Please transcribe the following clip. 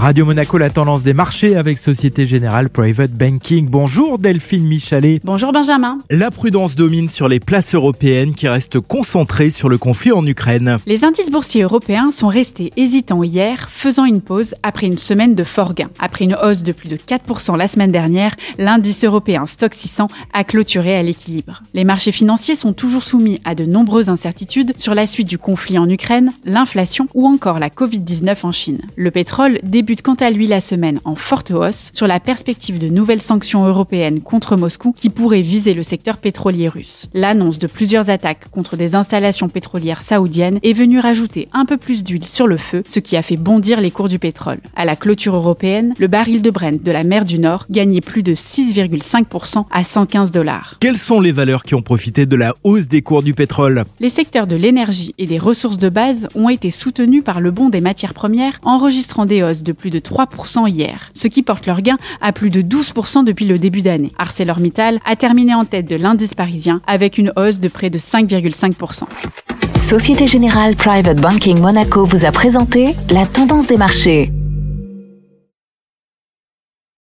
Radio Monaco, la tendance des marchés avec Société Générale Private Banking. Bonjour Delphine Michalet. Bonjour Benjamin. La prudence domine sur les places européennes qui restent concentrées sur le conflit en Ukraine. Les indices boursiers européens sont restés hésitants hier, faisant une pause après une semaine de fort gain. Après une hausse de plus de 4% la semaine dernière, l'indice européen Stock 600 a clôturé à l'équilibre. Les marchés financiers sont toujours soumis à de nombreuses incertitudes sur la suite du conflit en Ukraine, l'inflation ou encore la Covid-19 en Chine. Le pétrole débute quant à lui la semaine en forte hausse sur la perspective de nouvelles sanctions européennes contre Moscou qui pourraient viser le secteur pétrolier russe. L'annonce de plusieurs attaques contre des installations pétrolières saoudiennes est venue rajouter un peu plus d'huile sur le feu, ce qui a fait bondir les cours du pétrole. À la clôture européenne, le baril de Brent de la mer du Nord gagnait plus de 6,5% à 115 dollars. Quelles sont les valeurs qui ont profité de la hausse des cours du pétrole? Les secteurs de l'énergie et des ressources de base ont été soutenus par le bond des matières premières, enregistrant des hausses de plus de 3% hier, ce qui porte leur gain à plus de 12% depuis le début d'année. ArcelorMittal a terminé en tête de l'indice parisien avec une hausse de près de 5,5%. Société Générale Private Banking Monaco vous a présenté la tendance des marchés.